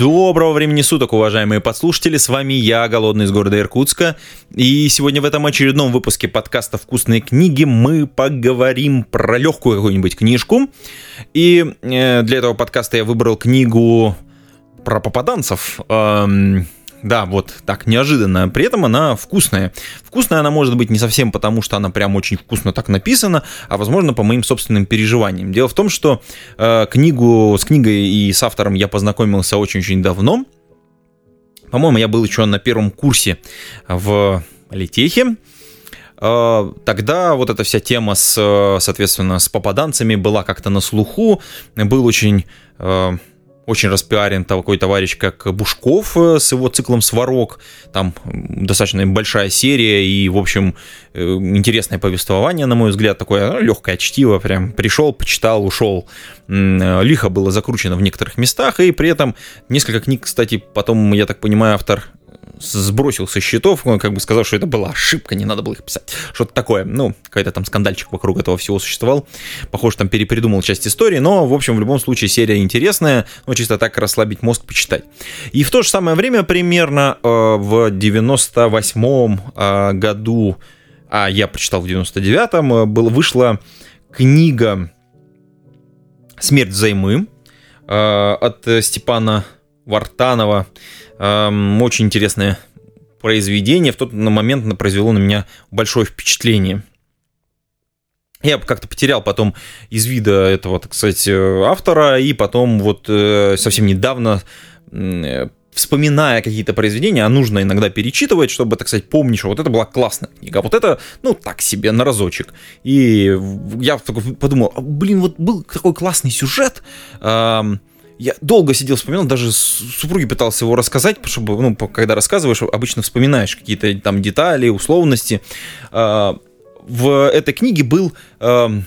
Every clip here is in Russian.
Доброго времени суток, уважаемые подслушатели, с вами я, Голодный из города Иркутска, и сегодня в этом очередном выпуске подкаста «Вкусные книги» мы поговорим про легкую какую-нибудь книжку, и э, для этого подкаста я выбрал книгу про попаданцев, эм, да, вот так, неожиданно. При этом она вкусная. Вкусная она может быть не совсем потому, что она прям очень вкусно так написана, а возможно по моим собственным переживаниям. Дело в том, что э, книгу с книгой и с автором я познакомился очень-очень давно. По-моему, я был еще на первом курсе в Литехе. Э, тогда вот эта вся тема с, соответственно, с попаданцами была как-то на слуху. Был очень э, очень распиарен такой товарищ, как Бушков э, с его циклом «Сварог». Там достаточно большая серия и, в общем, э, интересное повествование, на мой взгляд, такое ну, легкое чтиво. Прям пришел, почитал, ушел. Э, лихо было закручено в некоторых местах, и при этом несколько книг, кстати, потом, я так понимаю, автор сбросил со счетов, как бы сказал, что это была ошибка, не надо было их писать. Что-то такое. Ну, какой-то там скандальчик вокруг этого всего существовал. Похоже, там перепридумал часть истории, но, в общем, в любом случае серия интересная, ну, чисто так расслабить мозг, почитать. И в то же самое время, примерно э, в 98-м э, году, а я прочитал в 99-м, э, был, вышла книга «Смерть взаймы» э, от Степана Вартанова. Эм, очень интересное произведение. В тот момент произвело на меня большое впечатление. Я как-то потерял потом из вида этого, так сказать, автора, и потом вот э, совсем недавно вспоминая какие-то произведения, а нужно иногда перечитывать, чтобы, так сказать, помнить, что вот это была классная книга, а вот это, ну, так себе, на разочек. И я подумал, блин, вот был такой классный сюжет, эм, я долго сидел, вспоминал, даже супруге пытался его рассказать, чтобы, ну, когда рассказываешь, обычно вспоминаешь какие-то там детали, условности. А, в этой книге был, она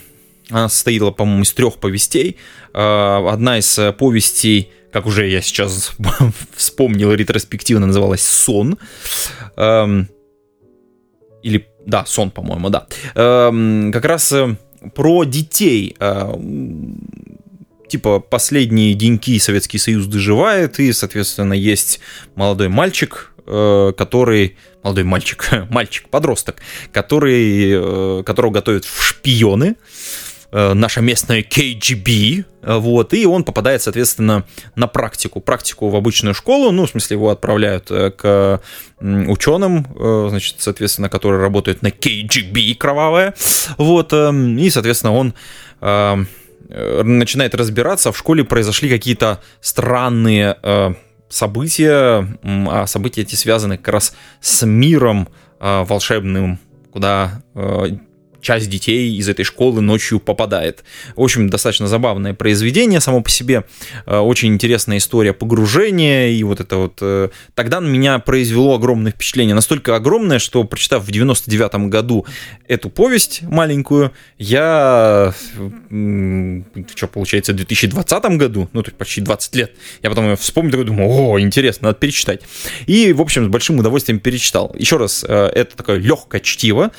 состояла, по-моему, из трех повестей. А, одна из повестей, как уже я сейчас вспомнил, ретроспективно называлась «Сон». Или, да, «Сон», по-моему, да. Как раз э, про детей типа последние деньки Советский Союз доживает, и, соответственно, есть молодой мальчик, э, который молодой мальчик, мальчик, подросток, который, э, которого готовят в шпионы, э, наша местная KGB, вот, и он попадает, соответственно, на практику, практику в обычную школу, ну, в смысле, его отправляют к ученым, значит, соответственно, которые работают на KGB кровавая, вот, и, соответственно, он начинает разбираться, в школе произошли какие-то странные э, события, а события эти связаны как раз с миром э, волшебным, куда э, часть детей из этой школы ночью попадает. В общем, достаточно забавное произведение само по себе, э, очень интересная история погружения, и вот это вот... Э, тогда на меня произвело огромное впечатление, настолько огромное, что, прочитав в 99 году эту повесть маленькую, я, что получается, в 2020 году, ну, то есть почти 20 лет, я потом ее вспомнил, такой думаю, о, интересно, надо перечитать. И, в общем, с большим удовольствием перечитал. Еще раз, э, это такое легкое чтиво.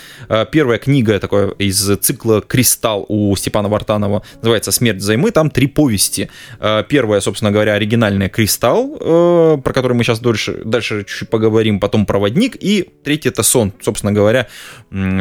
Первая книга, такое такое из цикла «Кристалл» у Степана Вартанова, называется «Смерть взаймы». Там три повести. Э, первая, собственно говоря, оригинальная «Кристалл», э, про который мы сейчас дальше, дальше чуть-чуть поговорим, потом «Проводник», и третий это «Сон», собственно говоря,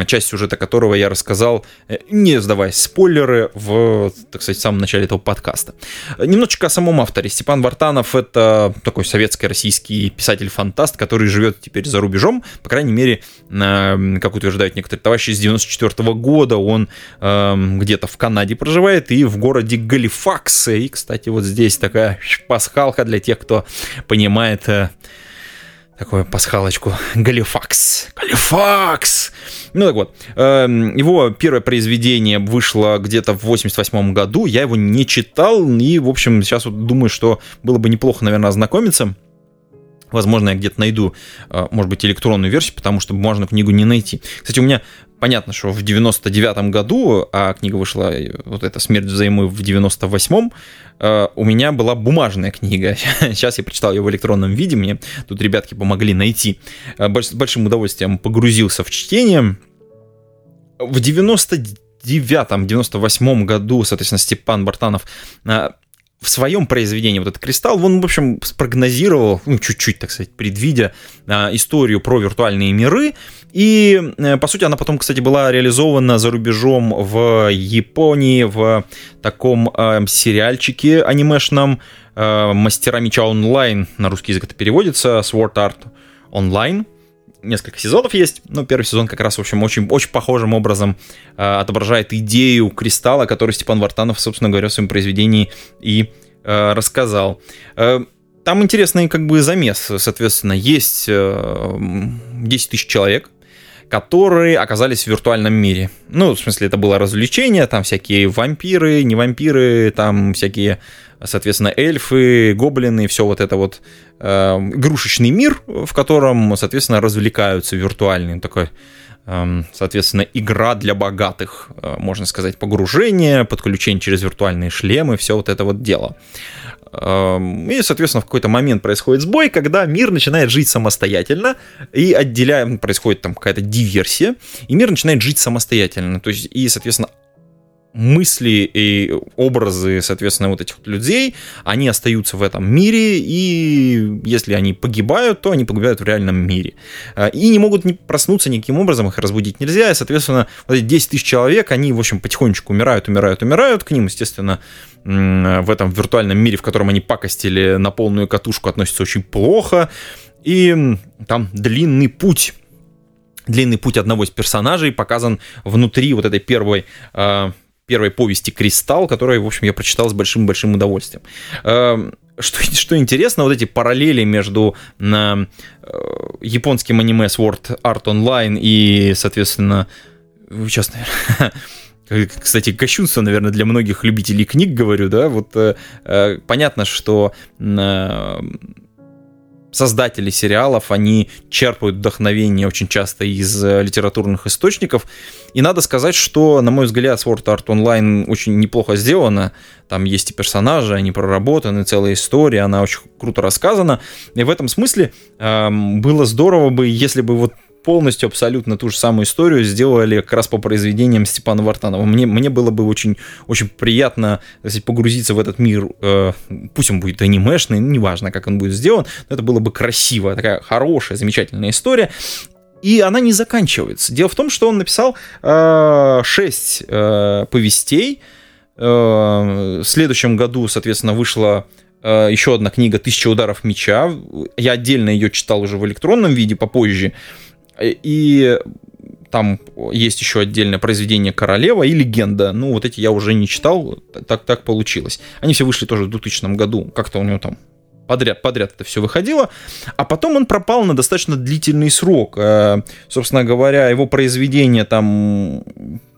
часть сюжета которого я рассказал, э, не сдаваясь спойлеры, в, так сказать, в самом начале этого подкаста. Немножечко о самом авторе. Степан Вартанов — это такой советско-российский писатель-фантаст, который живет теперь за рубежом, по крайней мере, как утверждают некоторые товарищи, с 94 года он э, где-то в Канаде проживает и в городе Галифакс. И, кстати, вот здесь такая пасхалка для тех, кто понимает э, такую пасхалочку. Галифакс. Галифакс! Ну так вот, э, его первое произведение вышло где-то в 88 году, я его не читал, и, в общем, сейчас вот думаю, что было бы неплохо, наверное, ознакомиться. Возможно, я где-то найду, э, может быть, электронную версию, потому что можно книгу не найти. Кстати, у меня понятно, что в 99 году, а книга вышла, вот эта «Смерть взаймы» в 98-м, э, у меня была бумажная книга. Сейчас я прочитал ее в электронном виде, мне тут ребятки помогли найти. С э, большим удовольствием погрузился в чтение. В 99-98 году, соответственно, Степан Бартанов э, в своем произведении вот этот кристалл, он, в общем, спрогнозировал, ну, чуть-чуть, так сказать, предвидя а, историю про виртуальные миры. И, э, по сути, она потом, кстати, была реализована за рубежом в Японии в таком э, сериальчике анимешном э, «Мастера меча онлайн», на русский язык это переводится, Sword Art Online несколько сезонов есть, но первый сезон как раз, в общем, очень, очень похожим образом э, отображает идею кристалла, который Степан Вартанов, собственно говоря, в своем произведении и э, рассказал. Э, там интересный как бы замес, соответственно, есть э, 10 тысяч человек, которые оказались в виртуальном мире. Ну, в смысле, это было развлечение, там всякие вампиры, не вампиры, там всякие соответственно, эльфы, гоблины, все вот это вот э, игрушечный мир, в котором, соответственно, развлекаются виртуальный такой эм, соответственно, игра для богатых, э, можно сказать, погружение, подключение через виртуальные шлемы, все вот это вот дело. Эм, и, соответственно, в какой-то момент происходит сбой, когда мир начинает жить самостоятельно, и отделяем, происходит там какая-то диверсия, и мир начинает жить самостоятельно. То есть, и, соответственно, мысли и образы, соответственно, вот этих людей, они остаются в этом мире, и если они погибают, то они погибают в реальном мире. А, и не могут не проснуться никаким образом, их разбудить нельзя, и, соответственно, вот эти 10 тысяч человек, они, в общем, потихонечку умирают, умирают, умирают, к ним, естественно, в этом виртуальном мире, в котором они пакостили на полную катушку, относятся очень плохо, и там длинный путь длинный путь одного из персонажей показан внутри вот этой первой а, первой повести «Кристалл», которую, в общем, я прочитал с большим-большим удовольствием. Эм, что, что интересно, вот эти параллели между э, японским аниме Sword Art Online и, соответственно, сейчас, наверное, кстати, кощунство, наверное, для многих любителей книг, говорю, да, вот э, э, понятно, что э, создатели сериалов, они черпают вдохновение очень часто из э, литературных источников. И надо сказать, что, на мой взгляд, Sword Art Online очень неплохо сделано. Там есть и персонажи, они проработаны, целая история, она очень круто рассказана. И в этом смысле э, было здорово бы, если бы вот полностью абсолютно ту же самую историю сделали как раз по произведениям Степана Вартанова. Мне, мне было бы очень, очень приятно если погрузиться в этот мир, э, пусть он будет анимешный, неважно, как он будет сделан, но это было бы красиво, такая хорошая, замечательная история. И она не заканчивается. Дело в том, что он написал э, 6 э, повестей. Э, в следующем году, соответственно, вышла э, еще одна книга «Тысяча ударов меча». Я отдельно ее читал уже в электронном виде попозже. И там есть еще отдельное произведение «Королева» и «Легенда». Ну, вот эти я уже не читал, так, так получилось. Они все вышли тоже в 2000 году, как-то у него там подряд, подряд это все выходило, а потом он пропал на достаточно длительный срок. Э, собственно говоря, его произведения там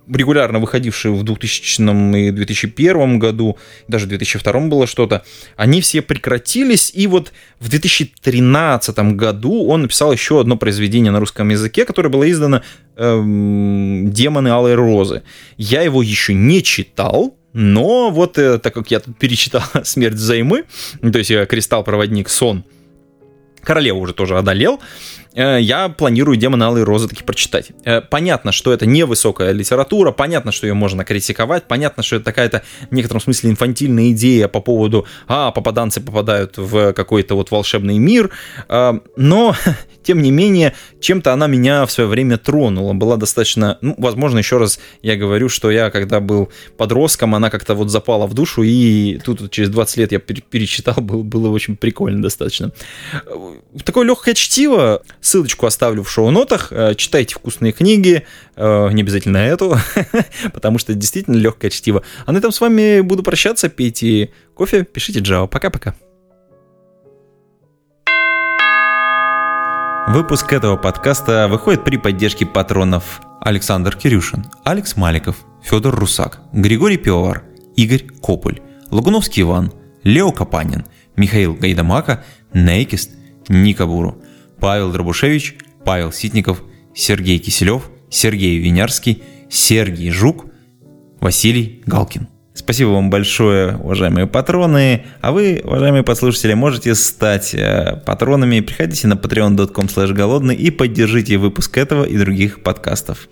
регулярно выходившие в 2000 и 2001 году, даже в 2002 было что-то, они все прекратились, и вот в 2013 году он написал еще одно произведение на русском языке, которое было издано эм, «Демоны Алой Розы». Я его еще не читал, но вот э, так как я тут перечитал «Смерть взаймы», то есть э, «Кристалл-проводник сон», королеву уже тоже одолел, я планирую «Демон Алой Розы» таки прочитать. Э, понятно, что это невысокая литература, понятно, что ее можно критиковать, понятно, что это такая-то в некотором смысле инфантильная идея по поводу «а, попаданцы попадают в какой-то вот волшебный мир», э, но, тем не менее, чем-то она меня в свое время тронула, была достаточно, ну, возможно, еще раз я говорю, что я, когда был подростком, она как-то вот запала в душу, и тут через 20 лет я перечитал, было, было очень прикольно достаточно. Такое легкое чтиво, Ссылочку оставлю в шоу-нотах. Э, читайте вкусные книги, э, не обязательно эту, потому что действительно легкое чтиво. А на этом с вами буду прощаться. Пейте кофе, пишите Java. Пока-пока. Выпуск этого подкаста выходит при поддержке патронов Александр Кирюшин, Алекс Маликов, Федор Русак, Григорий Пивовар, Игорь Кополь, Лагуновский Иван, Лео Капанин, Михаил Гайдамака, Нейкист, Ника Буру. Павел Дробушевич, Павел Ситников, Сергей Киселев, Сергей Винярский, Сергей Жук, Василий Галкин. Спасибо вам большое, уважаемые патроны. А вы, уважаемые послушатели, можете стать э, патронами. Приходите на patreon.com голодный и поддержите выпуск этого и других подкастов.